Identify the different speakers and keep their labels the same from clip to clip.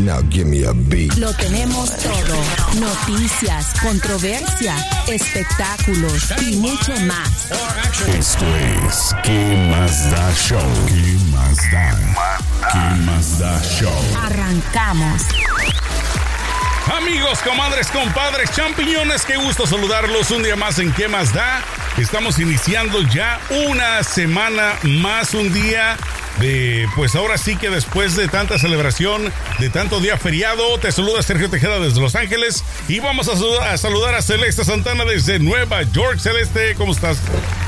Speaker 1: Now give me a beat.
Speaker 2: Lo tenemos todo. Noticias, controversia, espectáculos y mucho más.
Speaker 3: Esto es ¿Qué más da show? ¿Qué más da? ¿Qué más da show?
Speaker 2: Arrancamos.
Speaker 4: Amigos, comadres, compadres, champiñones, qué gusto saludarlos un día más en ¿Qué más da? Estamos iniciando ya una semana más, un día de, pues ahora sí que después de tanta celebración, de tanto día feriado, te saluda Sergio Tejeda desde Los Ángeles y vamos a saludar a, saludar a Celeste Santana desde Nueva York. Celeste, ¿cómo estás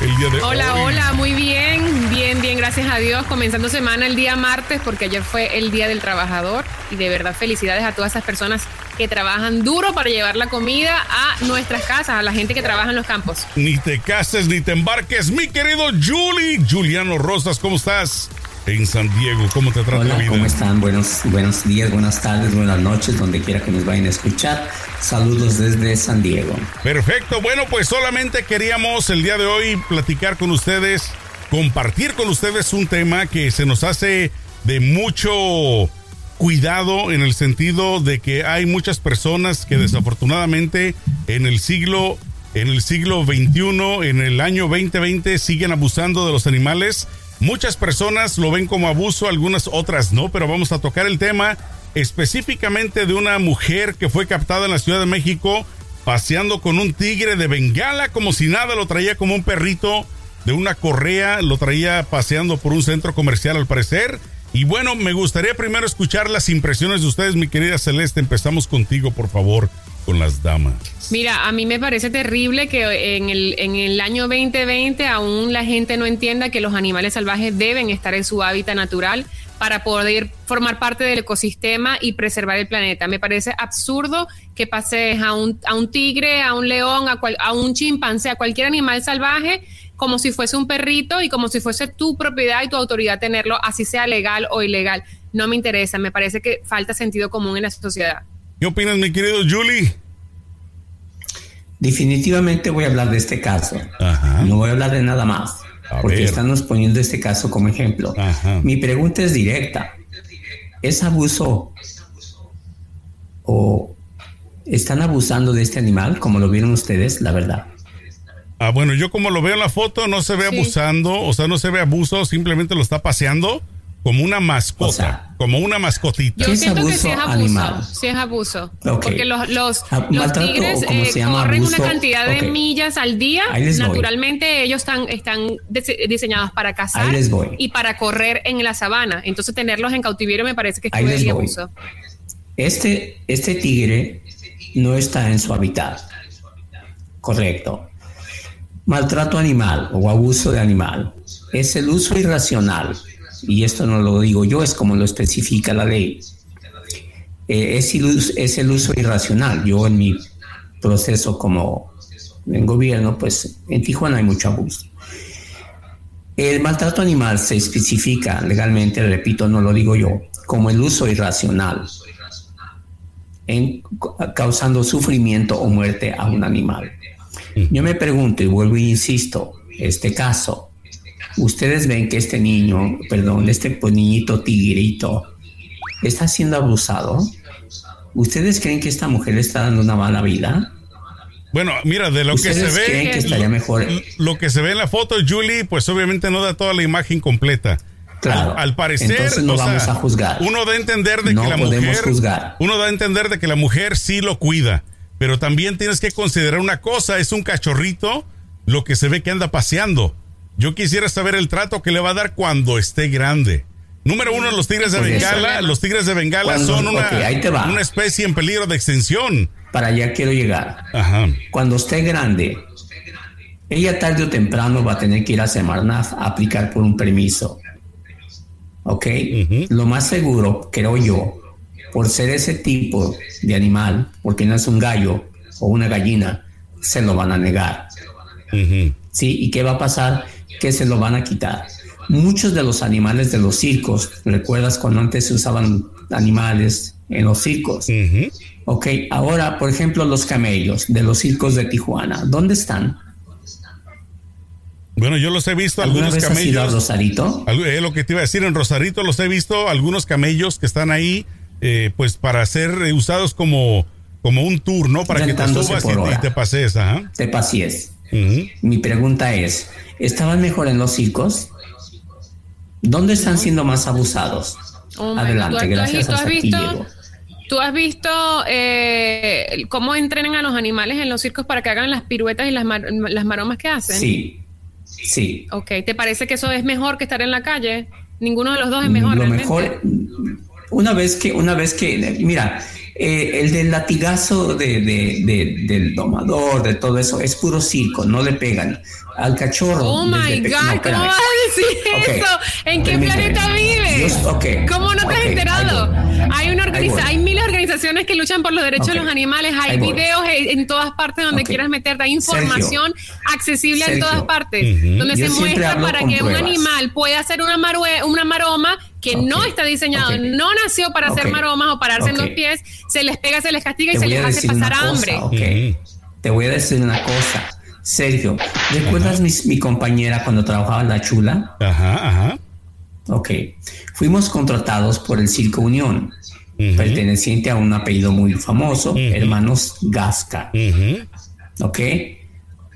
Speaker 4: el día de
Speaker 5: Hola,
Speaker 4: hoy?
Speaker 5: hola, muy bien, bien, bien, gracias a Dios. Comenzando semana el día martes porque ayer fue el Día del Trabajador y de verdad felicidades a todas esas personas que trabajan duro para llevar la comida a nuestras casas, a la gente que trabaja en los campos.
Speaker 4: Ni te cases ni te embarques, mi querido Julie. Juliano Rosas, ¿cómo estás? En San Diego, ¿cómo te trata la
Speaker 6: Hola,
Speaker 4: vida?
Speaker 6: ¿cómo están? Buenos, buenos días, buenas tardes, buenas noches, donde quiera que nos vayan a escuchar. Saludos desde San Diego.
Speaker 4: Perfecto, bueno, pues solamente queríamos el día de hoy platicar con ustedes, compartir con ustedes un tema que se nos hace de mucho cuidado en el sentido de que hay muchas personas que desafortunadamente en el siglo en el siglo XXI, en el año 2020 siguen abusando de los animales. Muchas personas lo ven como abuso, algunas otras no, pero vamos a tocar el tema específicamente de una mujer que fue captada en la Ciudad de México paseando con un tigre de bengala como si nada, lo traía como un perrito de una correa, lo traía paseando por un centro comercial al parecer. Y bueno, me gustaría primero escuchar las impresiones de ustedes, mi querida Celeste. Empezamos contigo, por favor, con las damas.
Speaker 5: Mira, a mí me parece terrible que en el, en el año 2020 aún la gente no entienda que los animales salvajes deben estar en su hábitat natural para poder formar parte del ecosistema y preservar el planeta. Me parece absurdo que pases a un, a un tigre, a un león, a, cual, a un chimpancé, a cualquier animal salvaje como si fuese un perrito y como si fuese tu propiedad y tu autoridad tenerlo, así sea legal o ilegal. No me interesa, me parece que falta sentido común en la sociedad.
Speaker 4: ¿Qué opinas, mi querido Julie?
Speaker 6: Definitivamente voy a hablar de este caso.
Speaker 4: Ajá.
Speaker 6: No voy a hablar de nada más.
Speaker 4: A
Speaker 6: porque
Speaker 4: ver.
Speaker 6: estamos poniendo este caso como ejemplo.
Speaker 4: Ajá.
Speaker 6: Mi pregunta es directa. ¿Es abuso o están abusando de este animal como lo vieron ustedes? La verdad.
Speaker 4: Ah, bueno, yo como lo veo en la foto, no se ve
Speaker 5: Sí.
Speaker 4: abusando, o sea, no se ve abuso, simplemente lo está paseando como una mascota,
Speaker 6: O sea,
Speaker 4: como una mascotita.
Speaker 5: Yo
Speaker 6: ¿Qué es
Speaker 5: siento que
Speaker 6: abuso
Speaker 5: sí es abuso.
Speaker 6: animal?
Speaker 5: Sí es abuso. Porque los, los,
Speaker 6: Ah,
Speaker 5: los tigres eh,
Speaker 6: se llama,
Speaker 5: corren
Speaker 6: abuso.
Speaker 5: una cantidad de millas al día.
Speaker 6: Ahí les voy.
Speaker 5: Naturalmente ellos están, están dise- diseñados para cazar y para correr en la sabana. Entonces tenerlos en cautiverio me parece que es abuso.
Speaker 6: Este, este tigre no está en su hábitat. Correcto. Maltrato animal o abuso de animal es el uso irracional, y esto no lo digo yo, es como lo especifica la ley. Eh, es, es el uso irracional. Yo en mi proceso como en gobierno, pues en Tijuana hay mucho abuso. El maltrato animal se especifica legalmente, repito, no lo digo yo, como el uso irracional en, causando sufrimiento o muerte a un animal. Yo me pregunto y vuelvo e insisto, este caso, ustedes ven que este niño, perdón, este pues, niñito tigrito está siendo abusado. ¿Ustedes creen que esta mujer le está dando una mala vida?
Speaker 4: Bueno, mira, de lo que se
Speaker 6: ¿Ustedes creen
Speaker 4: ve,
Speaker 6: que estaría mejor?
Speaker 4: lo que se ve en la foto, Julie, pues obviamente no da toda la imagen completa.
Speaker 6: Claro.
Speaker 4: Al, al parecer,
Speaker 6: Entonces no
Speaker 4: sea,
Speaker 6: vamos a juzgar.
Speaker 4: Uno da a entender de
Speaker 6: No
Speaker 4: que la
Speaker 6: podemos
Speaker 4: mujer,
Speaker 6: juzgar.
Speaker 4: uno da a entender de que la mujer sí lo cuida, pero también tienes que considerar una cosa, es un cachorrito lo que se ve que anda paseando. Yo quisiera saber el trato que le va a dar cuando esté grande. Número uno, los tigres de
Speaker 6: Pues eso.
Speaker 4: Bengala. Los tigres de Bengala
Speaker 6: Cuando-
Speaker 4: son una, especie en peligro de extinción.
Speaker 6: Para allá quiero llegar.
Speaker 4: Ajá.
Speaker 6: Cuando esté grande, ella tarde o temprano va a tener que ir a Semarnat a aplicar por un permiso. ¿Ok? Lo más seguro, creo yo, por ser ese tipo de animal, porque no es un gallo o una gallina, se lo van a negar. ¿Sí? ¿Y qué va a pasar? Que se lo van a quitar. muchos de los animales de los circos, ¿recuerdas cuando antes se usaban animales en los circos? Ok, ahora, por ejemplo, los camellos de los circos de Tijuana, ¿dónde están?
Speaker 4: Bueno, yo los he visto algunos
Speaker 6: vez
Speaker 4: camellos.
Speaker 6: Has ido a Rosarito?
Speaker 4: Es lo que te iba a decir, en Rosarito los he visto, algunos camellos que están ahí, eh, pues para ser usados como, como un tour, ¿no? Para que te subas y, te pases, ajá.
Speaker 6: Te. Mi pregunta es, ¿estaban mejor en los circos? ¿Dónde están siendo más abusados?
Speaker 5: Oh
Speaker 6: Adelante, gracias
Speaker 5: ¿tú has visto, ¿Tú has visto eh, cómo entrenan a los animales en los circos para que hagan las piruetas y las, las maromas que hacen?
Speaker 6: Sí, Sí.
Speaker 5: Ok, ¿te parece que eso es mejor que estar en la calle? Ninguno de los dos es mejor.
Speaker 6: Lo mejor, una vez que, una vez que, mira, eh, el del latigazo de, del domador, de todo eso, es puro circo, no le pegan. Al cachorro.
Speaker 5: Oh my God, ¿cómo vas a decir eso? ¿En qué planeta vives? ¿Cómo no te has enterado? Hay, una hay miles de organizaciones que luchan por los derechos de los animales, hay videos en todas partes donde quieras meterte, hay información accesible en todas partes, donde se muestra para que un animal pueda hacer una, una maroma que no está diseñado, no nació para hacer maromas o pararse en dos pies, se les pega, se les castiga y se les hace pasar hambre.
Speaker 6: Te voy a decir una cosa Sergio, ¿recuerdas mi, compañera cuando trabajaba en La Chula?
Speaker 4: Ajá, ajá.
Speaker 6: Ok. Fuimos contratados por el Circo Unión, perteneciente a un apellido muy famoso, hermanos Gasca. Ok.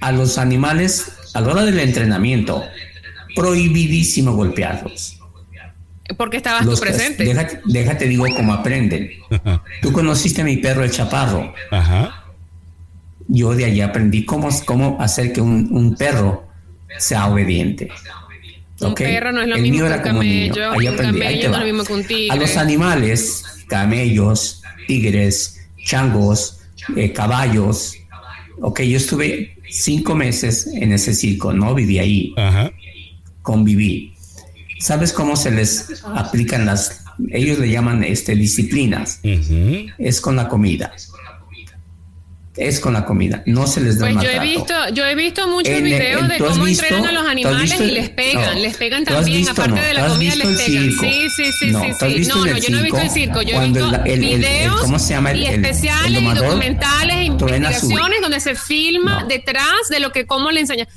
Speaker 6: A los animales, a la hora del entrenamiento, prohibidísimo golpearlos.
Speaker 5: Porque estabas tú presente.
Speaker 6: Déjate, déjate, digo cómo aprenden. Tú conociste a mi perro el chaparro.
Speaker 4: Ajá
Speaker 6: yo de allí aprendí cómo, cómo hacer que un, perro sea obediente.
Speaker 5: Un perro no es lo mismo que un camello. Ahí aprendí. no es lo mismo que un tigre.
Speaker 6: A los animales, camellos, tigres, changos, eh, caballos. Ok, yo estuve cinco meses en ese circo, no viví ahí. Conviví. ¿Sabes cómo se les aplican las, ellos le llaman este, disciplinas? Es con la comida es con la comida, no se les da
Speaker 5: Pues yo he visto, yo he visto muchos videos de cómo entrenan a los animales y les pegan, les pegan también, aparte de la comida les pegan. Sí, sí, sí, no, sí, sí. No, no, yo no he visto el circo, yo he visto videos ¿cómo se llama? y especiales y documentales e investigaciones donde se filma detrás de lo que cómo le enseñan.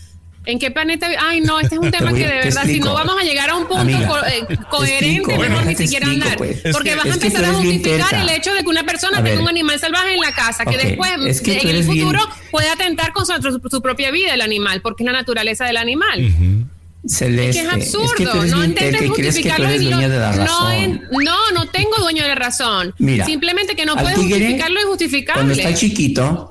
Speaker 5: ¿En qué planeta? Ay, no, este es un tema que de verdad, si no vamos a llegar a un punto eh, coherente, mejor ni siquiera andar. Pues. Porque vas a empezar a justificar el hecho de que una persona tenga un animal salvaje en la casa, que después, en el futuro, puede atentar con su, propia vida el animal, porque es la naturaleza del animal.
Speaker 6: Celeste,
Speaker 5: es que es absurdo, no intentes justificarlo. no, no, no tengo dueño de la razón. Mira, Simplemente que no puedes justificarlo injustificable.
Speaker 6: Cuando está chiquito,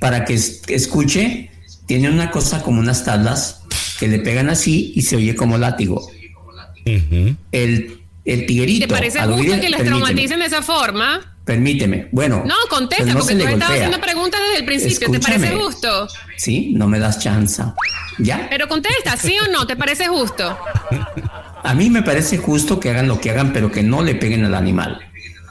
Speaker 6: para que escuche, tiene una cosa como unas tablas que le pegan así y se oye como látigo. el, el tiguerito.
Speaker 5: ¿Te parece justo que les traumaticen de esa forma?
Speaker 6: Permíteme. Bueno.
Speaker 5: No, contesta, porque tú estabas haciendo preguntas desde el principio. ¿Te parece justo?
Speaker 6: Sí, no me das chance. ¿Ya?
Speaker 5: Pero contesta, ¿sí o no? ¿Te parece justo?
Speaker 6: A mí me parece justo que hagan lo que hagan, pero que no le peguen al animal.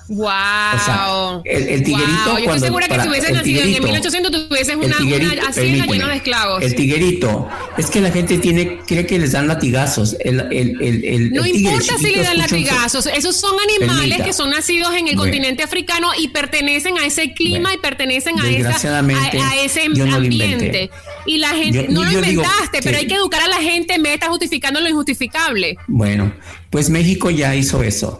Speaker 5: Wow.
Speaker 6: el, tiguerito. Wow.
Speaker 5: Yo estoy segura que si hubiesen nacido en 1800 tuviesen una, una hacienda llena de esclavos.
Speaker 6: El tiguerito. Es que la gente tiene, cree que les dan latigazos. El, el, el,
Speaker 5: no importa si le dan latigazos. Esos son animales que son nacidos en el continente africano y pertenecen a ese clima y pertenecen a, esa, a, ese ambiente. y la gente, no lo inventaste, pero hay que educar a la gente, me está justificando lo injustificable.
Speaker 6: Bueno, pues México ya hizo eso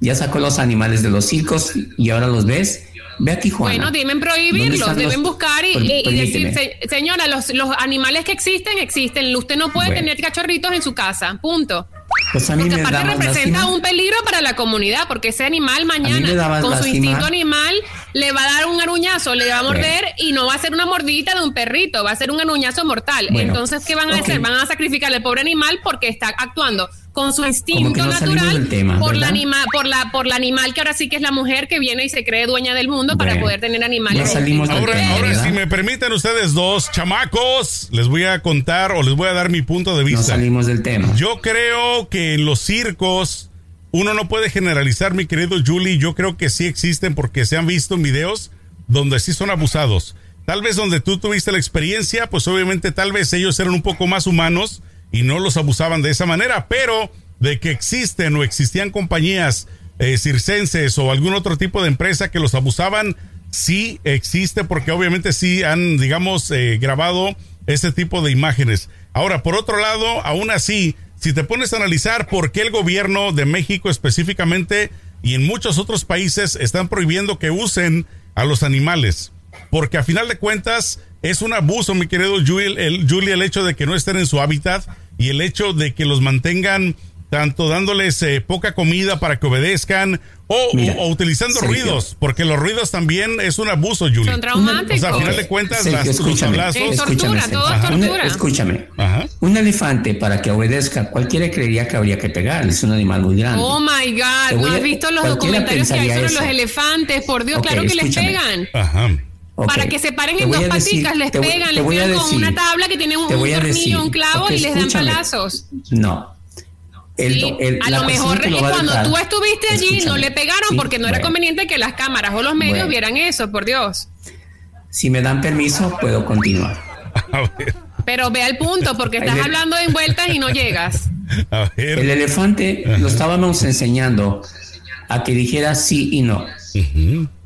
Speaker 6: ya sacó los animales de los circos y ahora los ves. Ve a Tijuana.
Speaker 5: Bueno, deben prohibirlos, deben buscar y, decir, señora, los, los, animales que existen, existen. Usted no puede tener cachorritos en su casa, punto.
Speaker 6: Pues a mí porque
Speaker 5: aparte representa un peligro para la comunidad, porque ese animal mañana, con su instinto animal, le va a dar un aruñazo, le va a morder y no va a ser una mordidita de un perrito, va a ser un aruñazo mortal. Entonces, ¿qué van a hacer? Van a sacrificar al pobre animal porque está actuando con su instinto natural por la anima, por la por la animal que ahora sí que es la mujer que viene y se cree dueña del mundo para poder tener animales.
Speaker 4: ahora, ahora si me permiten ustedes dos chamacos, les voy a contar o les voy a dar mi punto de vista.
Speaker 6: No salimos del tema.
Speaker 4: Yo creo que en los circos uno no puede generalizar, mi querido Julie. Yo creo que sí existen porque se han visto videos donde sí son abusados. Tal vez donde tú tuviste la experiencia, pues obviamente tal vez ellos eran un poco más humanos y no los abusaban de esa manera, pero de que existen o existían compañías eh, circenses o algún otro tipo de empresa que los abusaban, sí existe porque obviamente sí han, digamos, eh, grabado ese tipo de imágenes. Ahora, por otro lado, aún así, si te pones a analizar por qué el gobierno de México específicamente y en muchos otros países están prohibiendo que usen a los animales, porque a final de cuentas es un abuso, mi querido Julie, el, Julie, el hecho de que no estén en su hábitat y el hecho de que los mantengan tanto dándoles eh, poca comida para que obedezcan o, o, utilizando ruidos, porque los ruidos también es un abuso, Julie.
Speaker 5: Son traumáticos.
Speaker 4: O sea, a final de cuentas,
Speaker 6: Sergio,
Speaker 4: las, los
Speaker 6: escúchame,
Speaker 4: hablazos-
Speaker 5: Es tortura,
Speaker 6: escúchame,
Speaker 5: todo
Speaker 6: Sergio.
Speaker 5: Tortura.
Speaker 6: escúchame.
Speaker 4: Ajá.
Speaker 6: Un elefante para que obedezca, cualquiera creería que habría que pegarle, es un animal muy grande.
Speaker 5: Oh my God, ¿no
Speaker 6: a-
Speaker 5: has visto los documentarios que hay sobre
Speaker 6: eso.
Speaker 5: los elefantes? Por Dios,
Speaker 6: Ok,
Speaker 5: claro que
Speaker 6: escúchame.
Speaker 5: les pegan.
Speaker 4: Ajá.
Speaker 6: Ok,
Speaker 5: Para que se paren en dos paticas, les pegan, les pegan con una tabla que tiene un, un tornillo, un clavo y les dan palazos.
Speaker 6: No. El-
Speaker 5: Sí,
Speaker 6: el-
Speaker 5: a
Speaker 6: la
Speaker 5: lo mejor
Speaker 6: lo
Speaker 5: cuando
Speaker 6: dejar-
Speaker 5: tú estuviste allí no le pegaron
Speaker 6: Sí,
Speaker 5: porque no era conveniente que las cámaras o los medios
Speaker 6: Bueno.
Speaker 5: vieran eso, por Dios.
Speaker 6: Si me dan permiso, puedo continuar.
Speaker 5: Pero ve al punto porque estás hablando de vueltas y no llegas.
Speaker 4: a ver.
Speaker 6: El elefante lo estábamos enseñando a que dijera sí y no.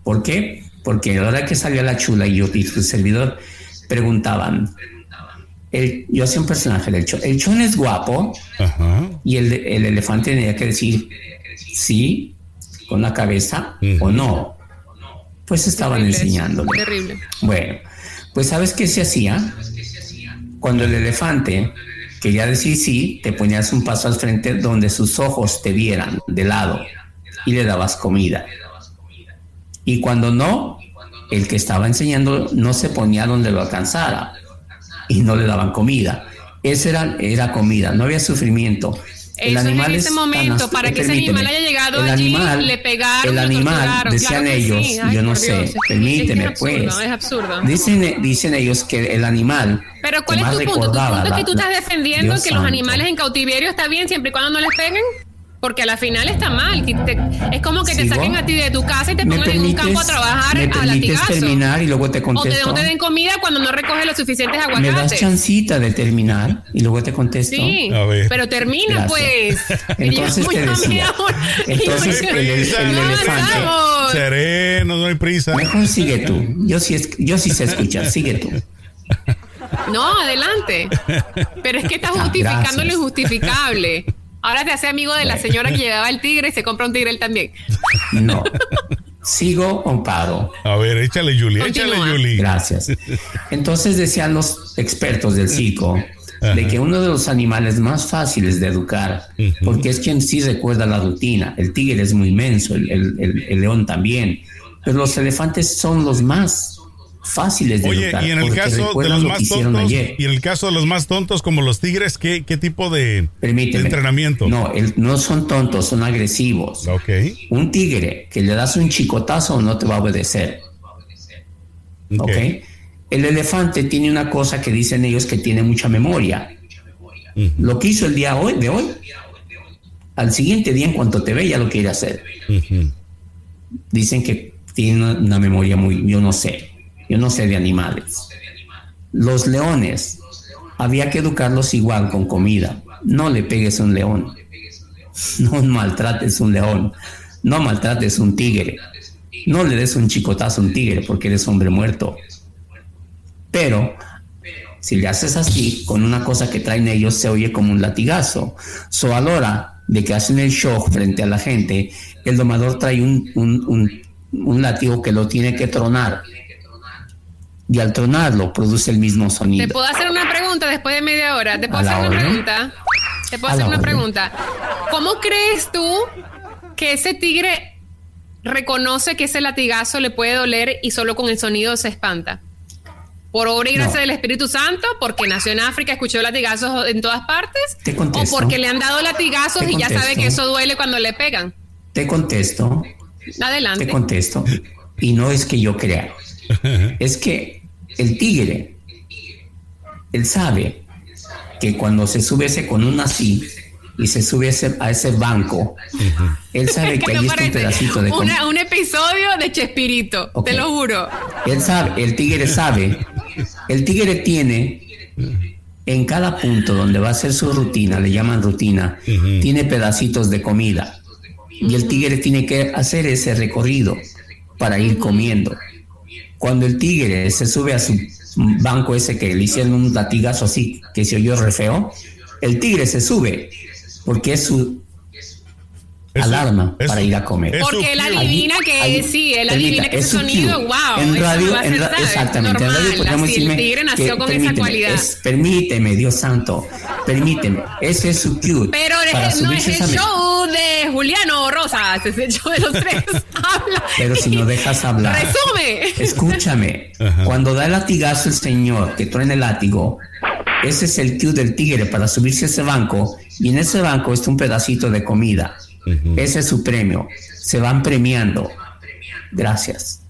Speaker 6: ¿Por qué? Porque a la hora que salió la chula y yo y su servidor preguntaban. El, yo hacía un personaje del chon. El chon es guapo
Speaker 4: Ajá.
Speaker 6: y el, el elefante tenía que decir sí con la cabeza o no. Pues estaban
Speaker 5: Terrible
Speaker 6: enseñándole.
Speaker 5: Terrible.
Speaker 6: Bueno, pues ¿sabes qué se hacía? Cuando el elefante quería decir sí, te ponías un paso al frente donde sus ojos te vieran de lado y le dabas comida. Y cuando no, el que estaba enseñando no se ponía donde lo alcanzara y no le daban comida. Esa era, era comida, no había sufrimiento.
Speaker 5: Eso es en ese
Speaker 6: tan
Speaker 5: momento, para que ese animal haya llegado
Speaker 6: el
Speaker 5: allí,
Speaker 6: animal-
Speaker 5: le pegaron,
Speaker 6: el animal, decían
Speaker 5: claro
Speaker 6: ellos,
Speaker 5: sí. Ay,
Speaker 6: yo no sé,
Speaker 5: Dios, es
Speaker 6: permíteme
Speaker 5: es es absurdo,
Speaker 6: pues.
Speaker 5: es absurdo.
Speaker 6: Dicen, dicen ellos que el animal.
Speaker 5: Pero ¿cuál es
Speaker 6: más
Speaker 5: tu punto? Tu
Speaker 6: recordaba
Speaker 5: punto es que tú estás defendiendo
Speaker 6: Dios
Speaker 5: que los animales en cautiverio está bien siempre y cuando no les peguen. Porque a la final está mal. te- es como que te
Speaker 6: ¿Sigo?
Speaker 5: saquen a ti de tu casa y te
Speaker 6: ¿Me
Speaker 5: pongan en un campo a trabajar
Speaker 6: me
Speaker 5: a
Speaker 6: permites
Speaker 5: latigazos.
Speaker 6: terminar y luego te
Speaker 5: O te,
Speaker 6: contesto?
Speaker 5: no te den comida cuando no recoges los suficientes
Speaker 6: ¿Me das
Speaker 5: aguacates.
Speaker 6: chancita de terminar y luego te contesto?
Speaker 5: Sí,
Speaker 4: A ver.
Speaker 5: pero termina
Speaker 6: Gracias.
Speaker 5: pues.
Speaker 6: Entonces
Speaker 5: Muy
Speaker 6: te decía, entonces
Speaker 4: No
Speaker 6: el, elefante.
Speaker 4: Sereno, no hay prisa.
Speaker 6: Mejor sigue tú. Yo sí, es- yo sí sé escuchar. Sigue tú.
Speaker 5: No, adelante. Pero es que estás
Speaker 6: Ah,
Speaker 5: justificando
Speaker 6: gracias.
Speaker 5: lo injustificable. Ahora te hace amigo de la señora que llevaba el tigre y se compra un tigre él también.
Speaker 6: No. ¿Sigo o paro?
Speaker 4: A ver, échale, Julie, échale. Julie.
Speaker 6: Gracias. Entonces decían los expertos del circo de que uno de los animales más fáciles de educar, porque es quien sí recuerda la rutina, el tigre es muy inmenso, el, el- el- el león también, pero los elefantes son los más fáciles de
Speaker 4: Oye, y en el caso de los
Speaker 6: lo
Speaker 4: más tontos,
Speaker 6: ayer.
Speaker 4: y en el caso de los más tontos como los tigres, ¿qué, qué tipo de, entrenamiento?
Speaker 6: No, el- no son tontos, son agresivos. Un tigre que le das un chicotazo no te va a obedecer. El elefante tiene una cosa que dicen ellos que tiene mucha memoria. Lo que hizo el día hoy, de hoy, al siguiente día en cuanto te ve ya lo quiere hacer. Dicen que tiene una, una memoria muy, yo no sé, yo no sé de animales. Los leones, había que educarlos igual con comida. No le pegues a un león. No maltrates un león. No maltrates un tigre. No le des un chicotazo a un tigre porque eres hombre muerto. Pero si le haces así, con una cosa que traen ellos, se oye como un latigazo. So a la hora de que hacen el show frente a la gente, el domador trae un, un, un, un que lo tiene que tronar. Y al tronarlo produce el mismo
Speaker 5: ¿Te
Speaker 6: sonido.
Speaker 5: puedo hacer una pregunta después de media hora? ¿Te puedo hacer una pregunta? ¿Te puedo
Speaker 6: A
Speaker 5: hacer una pregunta? ¿Cómo crees tú que ese tigre reconoce que ese latigazo le puede doler y solo con el sonido se espanta? ¿Por obra y gracia
Speaker 6: No.
Speaker 5: del Espíritu Santo? ¿Porque nació en África, escuchó latigazos en todas partes?
Speaker 6: Te
Speaker 5: ¿O porque le han dado latigazos
Speaker 6: Te
Speaker 5: y ya sabe que eso duele cuando le pegan?
Speaker 6: Te contesto,
Speaker 5: Adelante.
Speaker 6: te contesto. Y no es que yo crea. Es que el tigre, él sabe que cuando se sube ese con un así y se sube ese- a ese banco, él sabe que
Speaker 5: No
Speaker 6: ahí está un pedacito de
Speaker 5: una- un episodio de Chespirito, te lo juro.
Speaker 6: Él sabe, el tigre sabe, el tigre tiene En cada punto donde va a hacer su rutina, le llaman rutina, tiene pedacitos de comida. Y el tigre tiene que hacer ese recorrido para ir comiendo. Cuando el tigre se sube a su banco ese que le hicieron un latigazo así, que se oyó re feo, el tigre se sube porque es su alarma para ir a comer.
Speaker 5: Porque él adivina que sí, él adivina que ese sonido, wow.
Speaker 6: En radio, en exactamente, en radio podemos decirme
Speaker 5: el tigre nació con esa cualidad.
Speaker 6: permíteme, Dios santo, permíteme, ese es su cue.
Speaker 5: Pero no es el show de Juliano Rosas, es el show de los tres. Habla.
Speaker 6: Pero si no dejas hablar.
Speaker 5: Resume.
Speaker 6: Escúchame, cuando da el latigazo el señor que truena el látigo, ese es el cue del tigre para subirse a ese banco y en ese banco está un pedacito de comida ese es su premio. Se van premiando. Gracias.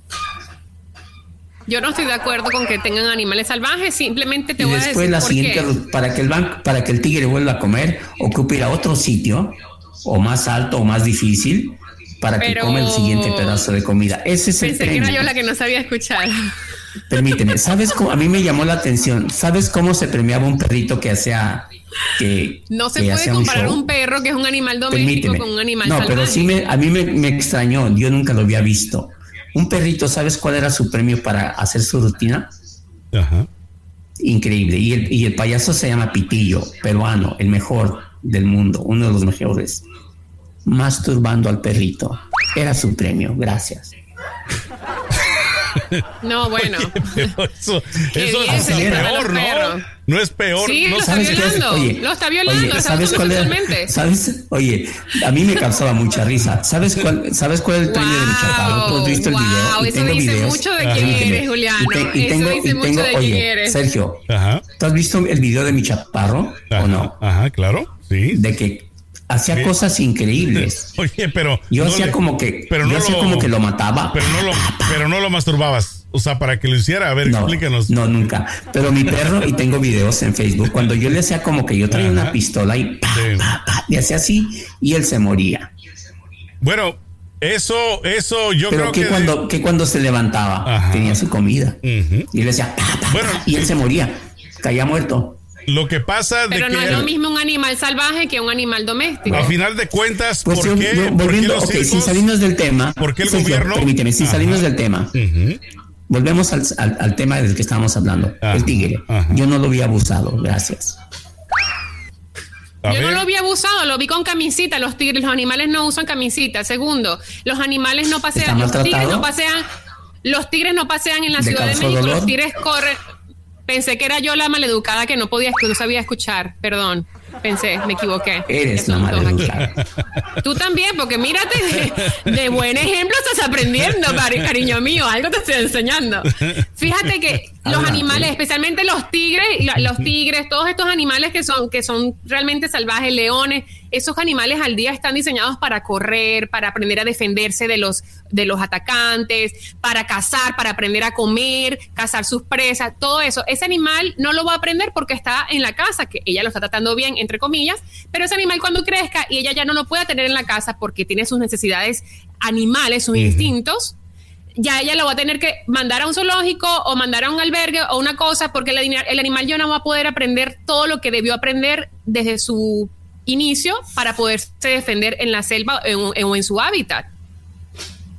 Speaker 5: Yo no estoy de acuerdo con que tengan animales salvajes, simplemente te
Speaker 6: y
Speaker 5: voy a
Speaker 6: decir. la siguiente, para que el banco, para que el tigre vuelva a comer, ocupe ir a otro sitio, o más alto o más difícil, para que coma el siguiente pedazo de comida. Ese es el premio.
Speaker 5: que era yo la que no sabía escuchar.
Speaker 6: Permíteme, ¿sabes cómo? A mí me llamó la atención. ¿Sabes cómo se premiaba un perrito que hacía
Speaker 5: no se puede comparar un, perro que es un animal doméstico con un animal
Speaker 6: no pero sí me, a mí me, extrañó yo nunca lo había visto un perrito sabes cuál era su premio para hacer su rutina Ajá. increíble y el, y el payaso se llama Pitillo peruano el mejor del mundo uno de los mejores masturbando al perrito era su premio gracias
Speaker 5: no, bueno.
Speaker 4: eso, eso es peor, ¿no? No es peor.
Speaker 5: Sí,
Speaker 4: no
Speaker 5: lo, está violando, oye, lo está violando.
Speaker 6: ¿sabes cuál es? ¿Sabes? Oye, a mí me causaba mucha risa. ¿Sabes cuál, ¿sabes cuál es el premio de mi chaparro? ¿Tú has visto el video?
Speaker 5: Y eso tengo dice mucho de quién eres, Juliano. Y, tengo, eso dice mucho de quién eres.
Speaker 6: Sergio, ¿tú has visto el video de mi chaparro o no?
Speaker 4: Ajá, claro. Sí.
Speaker 6: De que hacía cosas increíbles.
Speaker 4: Oye, pero
Speaker 6: yo hacía como que pero yo hacía como que lo mataba.
Speaker 4: Pero no lo, pero no lo masturbabas. O sea, para que lo hiciera, a ver, explícanos.
Speaker 6: No, nunca. Pero mi perro, y tengo videos en Facebook, cuando yo le hacía como que yo traía una pistola y y hacía así, y él se moría.
Speaker 4: Bueno, eso, eso yo
Speaker 6: creo
Speaker 4: que.
Speaker 6: cuando, que cuando se levantaba, tenía su comida. Y le decía, bueno, y él se moría, caía muerto.
Speaker 4: Lo que pasa
Speaker 5: Pero
Speaker 4: no
Speaker 5: es lo mismo un animal salvaje que un animal doméstico.
Speaker 4: A final de cuentas, pues ¿por, qué, volviendo,
Speaker 6: ¿por sin salirnos del tema.
Speaker 4: ¿Por qué el gobierno?
Speaker 6: Permíteme, sin salirnos del tema. Volvemos al, al, tema del que estábamos hablando, el tigre. Yo no lo vi abusado, gracias.
Speaker 5: Yo no lo vi abusado, lo vi con camisita. Los tigres, los animales no usan camisita. Segundo, los animales no pasean, los tigres no pasean, los tigres no pasean en la Ciudad de México, los tigres corren. Pensé que era yo la maleducada que no podía, no sabía escuchar. Perdón. Pensé, me equivoqué.
Speaker 6: Eres la maleducada.
Speaker 5: Tú también, porque mírate, de, buen ejemplo estás aprendiendo, cariño mío. Algo te estoy enseñando. Fíjate que los animales, especialmente los tigres, los tigres, todos estos animales que son, que son realmente salvajes, leones, esos animales al día están diseñados para correr, para aprender a defenderse de los, de los atacantes, para cazar, para aprender a comer, cazar sus presas, todo eso. Ese animal no lo va a aprender porque está en la casa, que ella lo está tratando bien, entre comillas, pero ese animal cuando crezca y ella ya no lo pueda tener en la casa porque tiene sus necesidades animales, sus instintos, ya ella lo va a tener que mandar a un zoológico o mandar a un albergue o una cosa, porque el, el animal ya no va a poder aprender todo lo que debió aprender desde su inicio para poderse defender en la selva o en, su hábitat.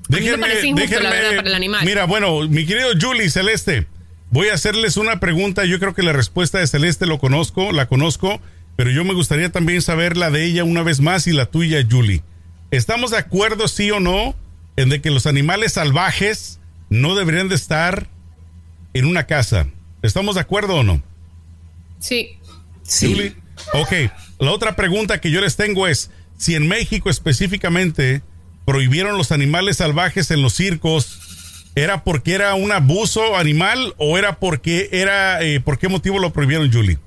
Speaker 4: Déjenme, para el animal. Mira, bueno, mi querido Julie Celeste, voy a hacerles una pregunta. Yo creo que la respuesta de Celeste lo conozco, la conozco, pero yo me gustaría también saber la de ella una vez más y la tuya, Julie. ¿Estamos de acuerdo, sí o no, en de que los animales salvajes no deberían de estar en una casa? ¿Estamos de acuerdo o no?
Speaker 5: Sí.
Speaker 4: Julie. Ok, la otra pregunta que yo les tengo es, si en México específicamente prohibieron los animales salvajes en los circos, ¿era porque era un abuso animal o era porque era, eh, por qué motivo lo prohibieron, Julie?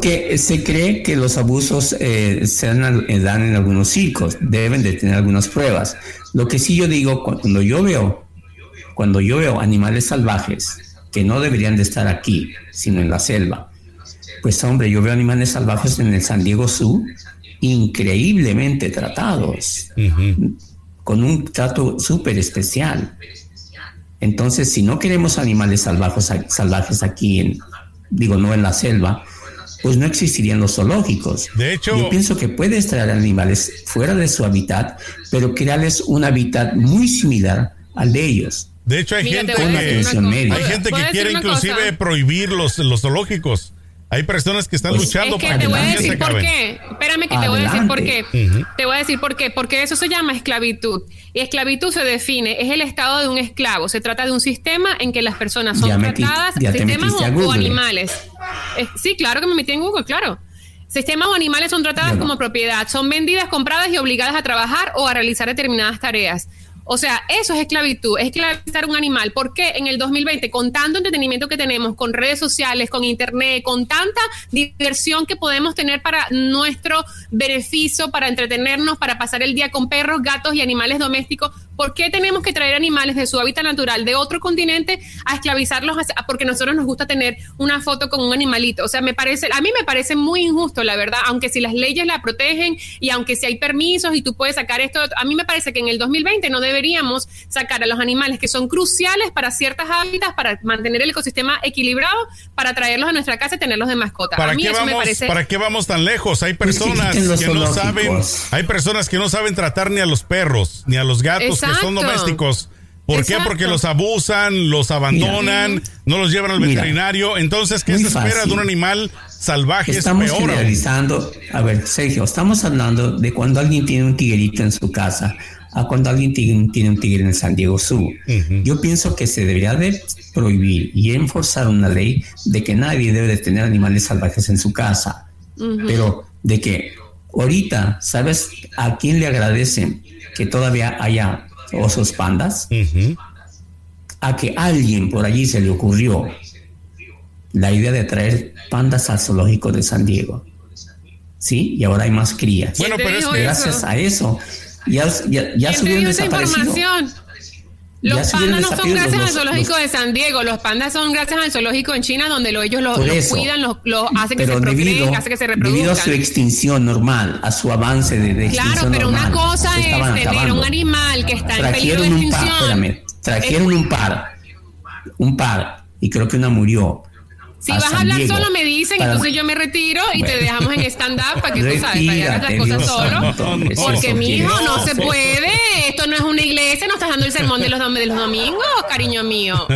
Speaker 6: Porque se cree que los abusos eh, se dan, dan, en algunos circos, deben de tener algunas pruebas. Lo que sí yo digo, cuando yo veo, cuando yo veo animales salvajes, que no deberían de estar aquí, sino en la selva. Pues hombre, yo veo animales salvajes en el San Diego Zoo increíblemente tratados, con un trato súper especial. Entonces, si no queremos animales salvajes, salvajes aquí, en, digo, no en la selva, pues no existirían los zoológicos.
Speaker 4: De hecho,
Speaker 6: yo pienso que puedes traer animales fuera de su hábitat, pero crearles un hábitat muy similar al de ellos.
Speaker 4: De hecho, hay gente que, hay gente que quiere inclusive prohibir los, los zoológicos. Hay personas que están pues, luchando
Speaker 5: es que te voy a decir por qué. Espérame que te voy a decir por qué. Te voy a decir por qué. Porque eso se llama esclavitud. Y esclavitud se define, es el estado de un esclavo. Se trata de un sistema en que las personas son tratadas, sistemas o, animales. Sí, claro que me metí en Google, claro. Sistemas o animales son tratadas como propiedad, son vendidas, compradas y obligadas a trabajar o a realizar determinadas tareas. O sea, eso es esclavitud, es esclavizar un animal. ¿Por qué en el 2020, con tanto entretenimiento que tenemos, con redes sociales, con internet, con tanta diversión que podemos tener para nuestro beneficio, para entretenernos, para pasar el día con perros, gatos y animales domésticos, ¿Por qué tenemos que traer animales de su hábitat natural de otro continente a esclavizarlos? Porque a nosotros nos gusta tener una foto con un animalito. O sea, me parece, a mí me parece muy injusto, la verdad, aunque si las leyes la protegen y aunque si hay permisos y tú puedes sacar esto, a mí me parece que en el 2020 no deberíamos sacar a los animales que son cruciales para ciertas hábitats, para mantener el ecosistema equilibrado, para traerlos a nuestra casa y tenerlos de mascota.
Speaker 4: ¿Para, qué, vamos, ¿para qué vamos tan lejos? Hay personas que no saben, hay personas que no saben tratar ni a los perros, ni a los gatos que son domésticos. ¿Por qué? Porque los abusan, los abandonan, no los llevan al veterinario. Entonces, ¿qué se espera de un animal salvaje?
Speaker 6: Estamos es generalizando. A ver, Sergio, estamos hablando de cuando alguien tiene un tiguerito en su casa a cuando alguien tiene, un tigre en San Diego Sur. Yo pienso que se debería de prohibir y enforzar una ley de que nadie debe de tener animales salvajes en su casa. Pero de que ahorita, ¿sabes a quién le agradecen que todavía haya osos pandas, a que alguien por allí se le ocurrió la idea de traer pandas al zoológico de San Diego. ¿Sí? Y ahora hay más crías.
Speaker 4: Bueno, pero es
Speaker 6: gracias a eso ya, ya, ya subieron desaparecido.
Speaker 5: Los pandas no son gracias al zoológico de San Diego, los pandas son gracias al zoológico en China donde ellos los, cuidan, los, hacen que se procreen, hacen que se reproduzcan.
Speaker 6: Debido a su extinción normal, a su avance de, de extinción
Speaker 5: Claro, pero una cosa es tener un animal que está en peligro de extinción.
Speaker 6: trajeron un par, un par, y creo que una murió.
Speaker 5: Si vas a hablar solo, me dicen, entonces yo me retiro y te dejamos en stand-up para que tú sabes, para hagas las cosas solo. Porque, mi hijo, no se puede. Esto no es una iglesia, no estás dando el sermón de los domingos, cariño mío.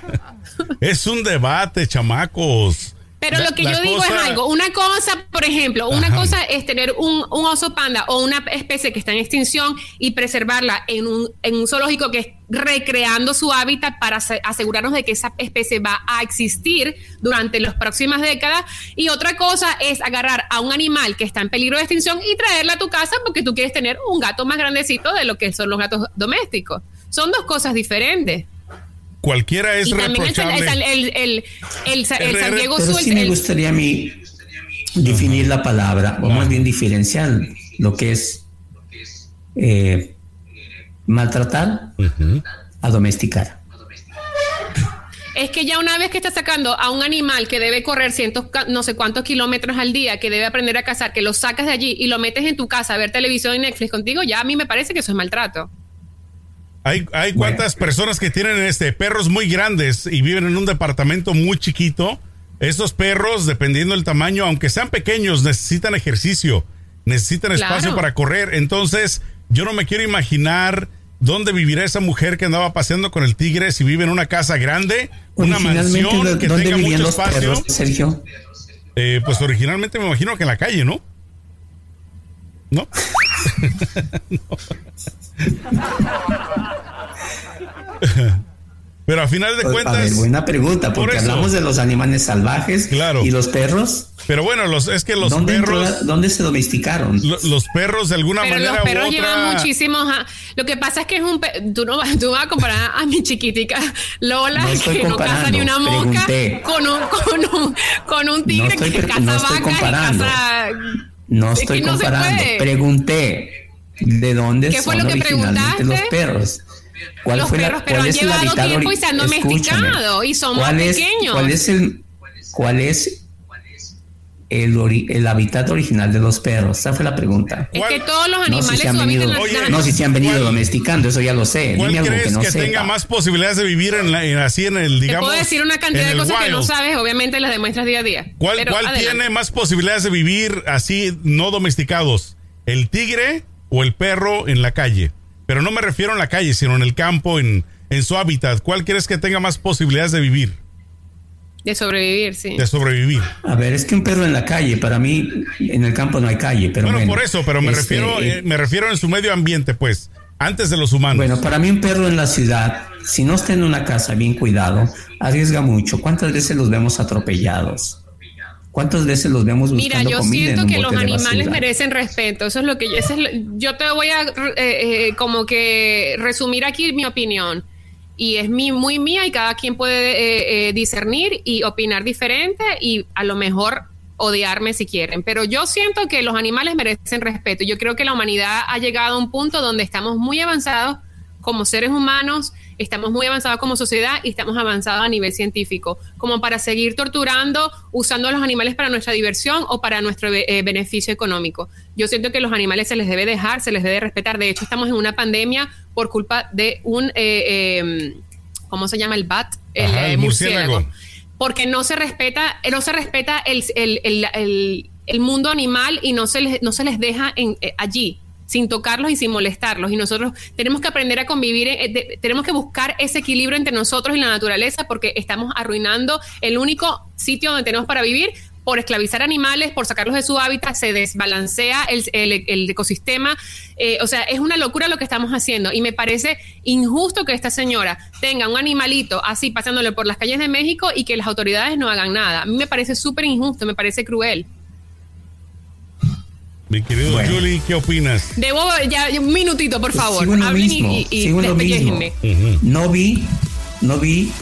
Speaker 4: es un debate, chamacos.
Speaker 5: Pero lo que yo digo es algo. Una cosa, por ejemplo, una cosa es tener un, oso panda o una especie que está en extinción y preservarla en un, en un zoológico que es recreando su hábitat para asegurarnos de que esa especie va a existir durante las próximas décadas. Y otra cosa es agarrar a un animal que está en peligro de extinción y traerla a tu casa porque tú quieres tener un gato más grandecito de lo que son los gatos domésticos. Son dos cosas diferentes
Speaker 4: cualquiera es y reprochable.
Speaker 5: El, el, el, San Diego Pero
Speaker 6: sí me gustaría a mí definir la palabra, o más bien diferenciar lo que es eh, maltratar a domesticar.
Speaker 5: Es que ya una vez que estás sacando a un animal que debe correr cientos, no sé cuántos kilómetros al día, que debe aprender a cazar, que lo sacas de allí y lo metes en tu casa a ver televisión y Netflix contigo, ya a mí me parece que eso es maltrato.
Speaker 4: Hay, hay cuántas personas que tienen este perros muy grandes y viven en un departamento muy chiquito. Estos perros, dependiendo del tamaño, aunque sean pequeños, necesitan ejercicio, necesitan espacio para correr. Entonces, yo no me quiero imaginar dónde vivirá esa mujer que andaba paseando con el tigre si vive en una casa grande, una mansión que tenga mucho espacio.
Speaker 6: Sergio?
Speaker 4: Eh, pues originalmente me imagino que en la calle, ¿no? ¿No? No. Pero a final de pues, cuentas.
Speaker 6: buena pregunta, porque hablamos de los animales salvajes y los perros.
Speaker 4: Pero bueno, los, es que los
Speaker 6: ¿Dónde
Speaker 4: perros.
Speaker 6: ¿Dónde se domesticaron?
Speaker 4: los perros, de alguna manera.
Speaker 5: Los perros llevan muchísimos. Lo que pasa es que es un. Tú no tú vas a comparar a mi chiquitica Lola, que no caza ni una mosca, con un, con un, con un tigre que caza vacas y caza.
Speaker 6: No estoy comparando. Pregunté. ¿De dónde ¿Qué son fue lo que preguntaste? los perros?
Speaker 5: ¿Cuál los fue perros, la, pero han llevado tiempo y se han domesticado y son más pequeños.
Speaker 6: ¿Cuál es el, cuál es el, ori- el hábitat original de los perros? Esa fue la pregunta.
Speaker 5: Es que todos los
Speaker 6: No
Speaker 5: animales
Speaker 6: si se han venido,
Speaker 4: Oye,
Speaker 6: no si se han venido
Speaker 4: ¿cuál-
Speaker 6: domesticando, eso ya lo sé.
Speaker 4: ¿Cuál
Speaker 6: Dime algo
Speaker 4: crees
Speaker 6: que no
Speaker 4: que
Speaker 6: sepa.
Speaker 4: tenga más posibilidades de vivir en, la, en así en el,
Speaker 5: Te
Speaker 4: digamos,
Speaker 5: puedo decir una cantidad de
Speaker 4: el
Speaker 5: cosas que no
Speaker 4: wild?
Speaker 5: sabes, obviamente las demuestras día a día.
Speaker 4: ¿Cuál,
Speaker 5: Pero
Speaker 4: cuál
Speaker 5: adelante.
Speaker 4: tiene más posibilidades de vivir así no domesticados? ¿El tigre o el perro en la calle? Pero no me refiero en la calle, sino en el campo, en, en su hábitat. ¿Cuál crees que tenga más posibilidades de vivir,
Speaker 5: De sobrevivir, sí.
Speaker 4: de sobrevivir?
Speaker 6: A ver, es que un perro en la calle, para mí, en el campo no hay calle, pero
Speaker 4: bueno,
Speaker 6: bueno.
Speaker 4: por eso, pero me
Speaker 6: Este,
Speaker 4: refiero,
Speaker 6: eh,
Speaker 4: eh, me refiero en su medio ambiente, pues, antes de los humanos.
Speaker 6: Bueno, para mí un perro en la ciudad, si no está en una casa bien cuidado, arriesga mucho. ¿Cuántas veces los vemos atropellados? ¿Cuántas veces los vemos buscando
Speaker 5: Mira, yo
Speaker 6: comida en
Speaker 5: siento
Speaker 6: un
Speaker 5: que los animales merecen respeto. Eso es lo que yo, ese es lo- yo te voy a eh, eh, como que resumir aquí mi opinión. Y es mi, muy mía y cada quien puede eh, eh, discernir y opinar diferente y a lo mejor odiarme si quieren. Pero yo siento que los animales merecen respeto. Yo creo que la humanidad ha llegado a un punto donde estamos muy avanzados como seres humanos, estamos muy avanzados como sociedad y estamos avanzados a nivel científico, como para seguir torturando, usando a los animales para nuestra diversión o para nuestro eh, beneficio económico. Yo siento que los animales se les debe dejar, se les debe respetar. De hecho, estamos en una pandemia por culpa de un, eh, eh, ¿cómo se llama? El bat, el,
Speaker 4: Ajá,
Speaker 5: eh,
Speaker 4: el murciélago.
Speaker 5: porque no se respeta, no se respeta el, el, el, el- el mundo animal y no se les, no se les deja en, eh, allí sin tocarlos y sin molestarlos. Y nosotros tenemos que aprender a convivir, eh, de- tenemos que buscar ese equilibrio entre nosotros y la naturaleza porque estamos arruinando el único sitio donde tenemos para vivir por esclavizar animales, por sacarlos de su hábitat, se desbalancea el, el- el ecosistema. Eh, o sea, es una locura lo que estamos haciendo y me parece injusto que esta señora tenga un animalito así pasándole por las calles de México y que las autoridades no hagan nada. A mí me parece súper injusto, me parece cruel.
Speaker 4: Mi querido
Speaker 6: Bueno.
Speaker 4: Julie, ¿qué opinas?
Speaker 5: Debo ya un minutito, por favor.
Speaker 6: Sigo
Speaker 5: Hablen
Speaker 6: mismo,
Speaker 5: y, y,
Speaker 6: sigo lo mismo. No vi, no vi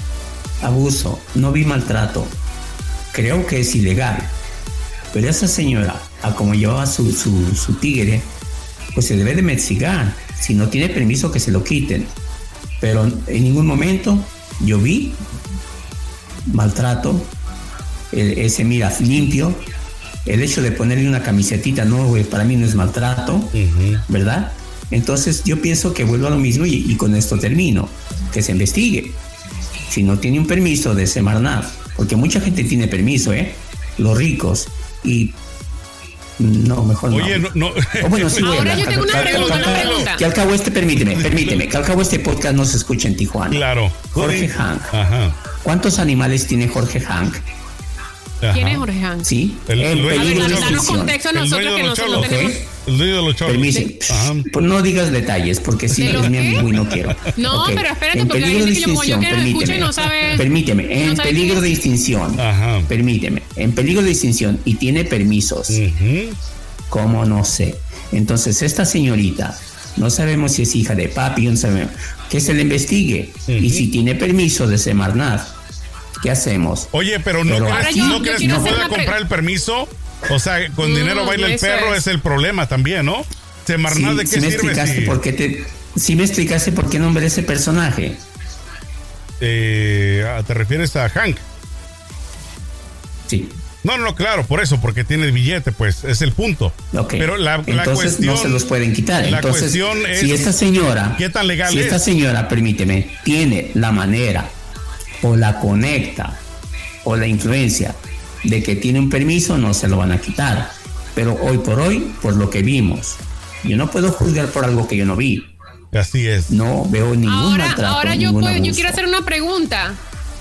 Speaker 6: abuso, no vi maltrato. Creo que es ilegal. Pero esa señora, a como llevaba su, su, su tigre, pues se debe de investigar. Si no tiene permiso, que se lo quiten. Pero en ningún momento yo vi maltrato, el- ese mira limpio. El hecho de ponerle una camisetita, no, güey, para mí no es maltrato. ¿verdad? Entonces yo pienso que vuelvo a lo mismo y, y con esto termino, que se investigue. Si no tiene un permiso de Semarnat, porque mucha gente tiene permiso, ¿eh? Los ricos y no, mejor no.
Speaker 4: Oye, no, no.
Speaker 6: O bueno, sí
Speaker 5: Ahora
Speaker 6: hablar.
Speaker 5: yo tengo una
Speaker 6: Que al-
Speaker 5: pregunta, una
Speaker 6: cabo-
Speaker 5: pregunta.
Speaker 6: Que al cabo este, permíteme, permíteme, que al cabo este podcast no se escucha en Tijuana.
Speaker 4: Claro.
Speaker 6: Jorge Hank.
Speaker 4: Ajá.
Speaker 6: ¿Cuántos animales tiene Jorge Hank?
Speaker 4: ajá.
Speaker 5: ¿Quién es Jorge Hans?
Speaker 6: ¿Sí?
Speaker 4: El- el
Speaker 6: En
Speaker 4: dueño de
Speaker 6: extinción.
Speaker 5: contexto a
Speaker 4: El
Speaker 5: nosotros que nosotros no tenemos.
Speaker 4: El de los.
Speaker 6: Pues no digas detalles porque sí,
Speaker 5: ¿De
Speaker 6: es mi amigo y no quiero.
Speaker 5: No,
Speaker 6: Ok.
Speaker 5: pero espérate,
Speaker 6: En
Speaker 5: porque hay
Speaker 6: peligro de
Speaker 5: gente que yo
Speaker 6: permíteme.
Speaker 5: no sabe-
Speaker 6: Permíteme, en
Speaker 5: no sabe
Speaker 6: peligro de extinción.
Speaker 4: Ajá.
Speaker 6: Permíteme, en peligro de extinción y tiene permisos.
Speaker 4: Ujú.
Speaker 6: ¿Cómo no sé? Entonces, esta señorita, no sabemos si es hija de papi, no sabemos. Que se le investigue. Y si tiene permiso de Semarnat, ¿qué hacemos?
Speaker 4: Oye, pero no
Speaker 6: Pero
Speaker 4: crees,
Speaker 6: aquí-
Speaker 4: ¿no
Speaker 5: yo-
Speaker 4: crees
Speaker 5: yo
Speaker 4: que pueda comprar el permiso? O sea, con
Speaker 5: Mm,
Speaker 4: dinero baila el perro,
Speaker 5: es.
Speaker 4: es el problema también, ¿no? Semarnat,
Speaker 6: Sí,
Speaker 4: ¿de qué
Speaker 6: me
Speaker 4: sirve
Speaker 6: explicaste
Speaker 4: si,
Speaker 6: por qué te... Sí me explicaste por qué nombré ese personaje.
Speaker 4: eh, ah, te refieres a Hank?
Speaker 6: Sí.
Speaker 4: No, no, claro, por eso, porque tiene el billete, pues, es el punto.
Speaker 6: Ok.
Speaker 4: Pero la, la
Speaker 6: Entonces
Speaker 4: cuestión...
Speaker 6: no se los pueden quitar.
Speaker 4: La
Speaker 6: Entonces,
Speaker 4: cuestión es...
Speaker 6: si esta señora,
Speaker 4: ¿Qué tan legal
Speaker 6: si
Speaker 4: es?
Speaker 6: esta señora, permíteme, tiene la manera o la conecta o la influencia de que tiene un permiso, no se lo van a quitar. Pero hoy por hoy, por lo que vimos, yo no puedo juzgar por algo que yo no vi.
Speaker 4: Así es.
Speaker 6: No veo ningún
Speaker 5: Ahora,
Speaker 6: maltrato,
Speaker 5: ahora yo,
Speaker 6: ningún
Speaker 5: puedo- yo quiero hacer una pregunta.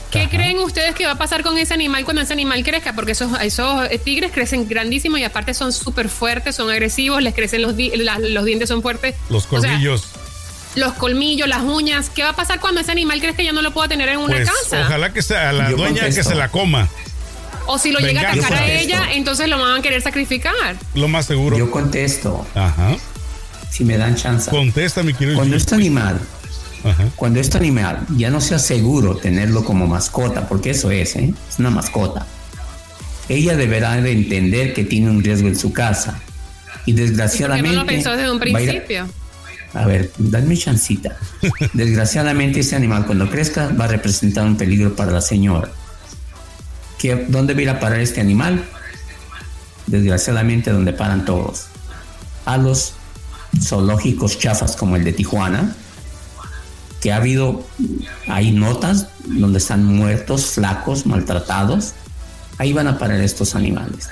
Speaker 5: ¿Qué
Speaker 4: Ajá.
Speaker 5: creen ustedes que va a pasar con ese animal cuando ese animal crezca? Porque esos, esos eh, tigres crecen grandísimos y aparte son súper fuertes, son agresivos, les crecen los, di- la- los dientes, son fuertes.
Speaker 4: Los
Speaker 5: O sea,
Speaker 4: colmillos.
Speaker 5: los colmillos, las uñas. ¿Qué va a pasar cuando ese animal crezca y ya no lo pueda tener en una
Speaker 4: pues
Speaker 5: casa?
Speaker 4: ojalá que sea la
Speaker 6: Yo
Speaker 4: dueña que se la coma.
Speaker 5: O si lo llega a atacar a ella, entonces lo van a querer sacrificar.
Speaker 4: Lo más seguro.
Speaker 6: Yo contesto,
Speaker 4: Ajá.
Speaker 6: si me dan chance.
Speaker 4: Contesta, mi querido.
Speaker 6: Cuando este animal
Speaker 4: Ajá.
Speaker 6: Cuando este animal ya no sea seguro tenerlo como mascota, porque eso es, ¿eh? es una mascota, ella deberá de entender que tiene un riesgo en su casa. Y
Speaker 5: ¿Por qué
Speaker 6: desgraciadamente...
Speaker 5: no lo pensó desde un principio?
Speaker 6: a ver, dadme chancita. Desgraciadamente ese animal cuando crezca va a representar un peligro para la señora. ¿Qué, ¿Dónde va a ir a parar este animal? desgraciadamente donde paran todos, a los zoológicos chafas como el de Tijuana, que ha habido, hay notas donde están muertos, flacos, maltratados, ahí van a parar estos animales.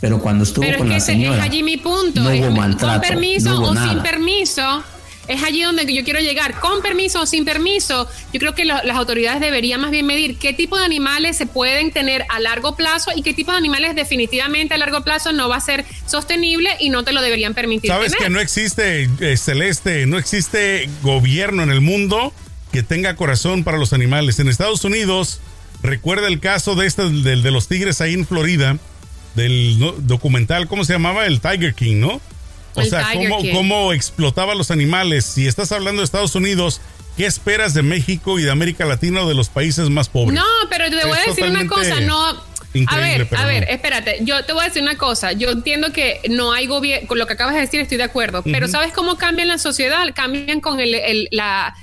Speaker 6: Pero cuando estuvo
Speaker 5: Pero
Speaker 6: con
Speaker 5: es
Speaker 6: la señora,
Speaker 5: es allí mi punto.
Speaker 6: no hubo maltrato,
Speaker 5: con permiso
Speaker 6: no hubo
Speaker 5: o
Speaker 6: nada.
Speaker 5: sin permiso. Es allí donde yo quiero llegar. Con permiso o sin permiso, yo creo que lo- las autoridades deberían más bien medir qué tipo de animales se pueden tener a largo plazo y qué tipo de animales definitivamente a largo plazo no va a ser sostenible y no te lo deberían permitir.
Speaker 4: Sabes
Speaker 5: tener.
Speaker 4: que no existe, eh, Celeste, no existe gobierno en el mundo que tenga corazón para los animales. En Estados Unidos, recuerda el caso de este, del de los tigres ahí en Florida, del documental, ¿cómo se llamaba? El Tiger King, ¿no? O
Speaker 5: El
Speaker 4: sea, cómo, cómo explotaba los animales. Si estás hablando de Estados Unidos, ¿qué esperas de México y de América Latina o de los países más pobres?
Speaker 5: No, pero te voy
Speaker 4: Es
Speaker 5: a decir una cosa, no. A ver, a ver,
Speaker 4: no.
Speaker 5: espérate, yo te voy a decir una cosa. Yo entiendo que no hay gobierno, con lo que acabas de decir estoy de acuerdo, pero ¿sabes cómo cambian la sociedad? Cambian con el, el- la,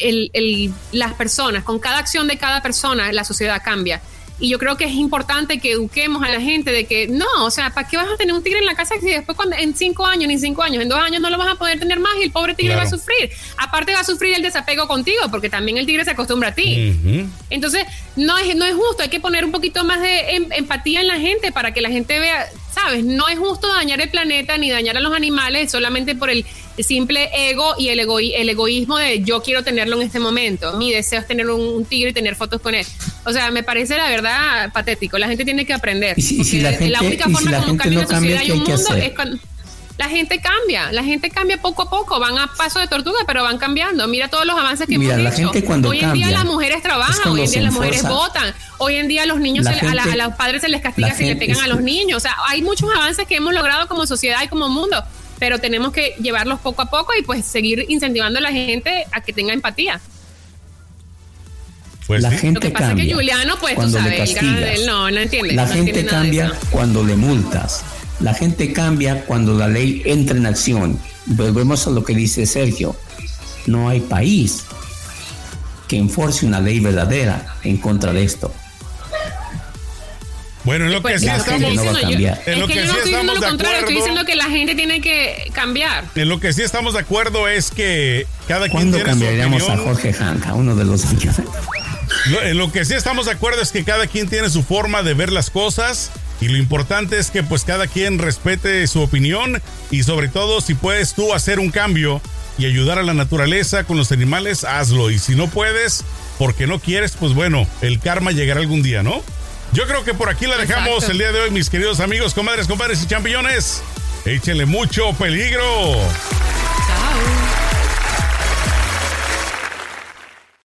Speaker 5: el- el- las personas, con cada acción de cada persona la sociedad cambia. Y yo creo que es importante que eduquemos a la gente de que no, o sea, ¿para qué vas a tener un tigre en la casa si después cuando, en cinco años, ni cinco años, en dos años no lo vas a poder tener más y el pobre tigre
Speaker 4: Claro.
Speaker 5: va a sufrir? Aparte va a sufrir el desapego contigo, porque también el tigre se acostumbra a ti. Entonces, no es, no es justo, hay que poner un poquito más de em- empatía en la gente para que la gente vea, ¿sabes? No es justo dañar el planeta ni dañar a los animales solamente por el simple ego y el, egoí- el egoísmo de yo quiero tenerlo en este momento. Mi deseo es tener un, un tigre y tener fotos con él. O sea, me parece la verdad patético. La gente tiene que aprender.
Speaker 6: Y si- y si
Speaker 5: porque
Speaker 6: la gente-
Speaker 5: única
Speaker 6: y si
Speaker 5: forma
Speaker 6: la
Speaker 5: como cambia
Speaker 6: no cambia,
Speaker 5: sociedad y
Speaker 6: ¿qué hay
Speaker 5: un mundo
Speaker 6: hacer?
Speaker 5: es cuando la gente cambia, la gente cambia poco a poco, van a paso de tortuga, pero van cambiando. Mira todos los avances que
Speaker 6: Mira,
Speaker 5: hemos
Speaker 6: la
Speaker 5: hecho.
Speaker 6: gente cuando
Speaker 5: hoy en día las mujeres
Speaker 6: es
Speaker 5: trabajan, hoy en día las mujeres votan, hoy en día los niños,
Speaker 6: La
Speaker 5: se- a, la- a los padres se les castiga
Speaker 6: la
Speaker 5: si le pegan a los niños. O sea, hay muchos avances que hemos logrado como sociedad y como mundo, pero tenemos que llevarlos poco a poco y pues seguir incentivando a la gente a que tenga empatía.
Speaker 4: Pues
Speaker 6: la
Speaker 4: sí.
Speaker 6: gente
Speaker 5: Lo que pasa
Speaker 6: cambia
Speaker 5: es que Juliano, pues tú
Speaker 6: cuando le
Speaker 5: sabes, él no, no entiende.
Speaker 6: La
Speaker 5: no
Speaker 6: gente cambia cuando le multas. La gente cambia cuando la ley entra en acción. Volvemos a lo que dice Sergio. No hay país que enforce una ley verdadera en contra de esto.
Speaker 4: Bueno, en lo que
Speaker 5: Pues,
Speaker 4: sí
Speaker 5: que
Speaker 6: gente
Speaker 4: estamos...
Speaker 6: no a
Speaker 5: diciendo
Speaker 6: cambiar.
Speaker 5: yo-
Speaker 4: En lo
Speaker 5: es que
Speaker 4: que
Speaker 5: yo
Speaker 4: sí
Speaker 5: no estoy diciendo lo
Speaker 4: de
Speaker 5: contrario, estoy
Speaker 4: acuerdo.
Speaker 5: diciendo que la gente tiene que cambiar.
Speaker 4: En lo que sí estamos de acuerdo es que cada quien
Speaker 6: ¿Cuándo
Speaker 4: tiene su
Speaker 6: cambiaríamos a
Speaker 4: opinión.
Speaker 6: Jorge Hanca, uno de los?
Speaker 4: Lo- en lo que sí estamos de acuerdo es que cada quien tiene su forma de ver las cosas y lo importante es que pues cada quien respete su opinión y sobre todo si puedes tú hacer un cambio y ayudar a la naturaleza con los animales, hazlo y si no puedes porque no quieres, pues bueno, el karma llegará algún día, ¿no? Yo creo que por aquí la dejamos el día de hoy, mis queridos amigos, comadres, compadres y champiñones. Échenle mucho peligro. Chao.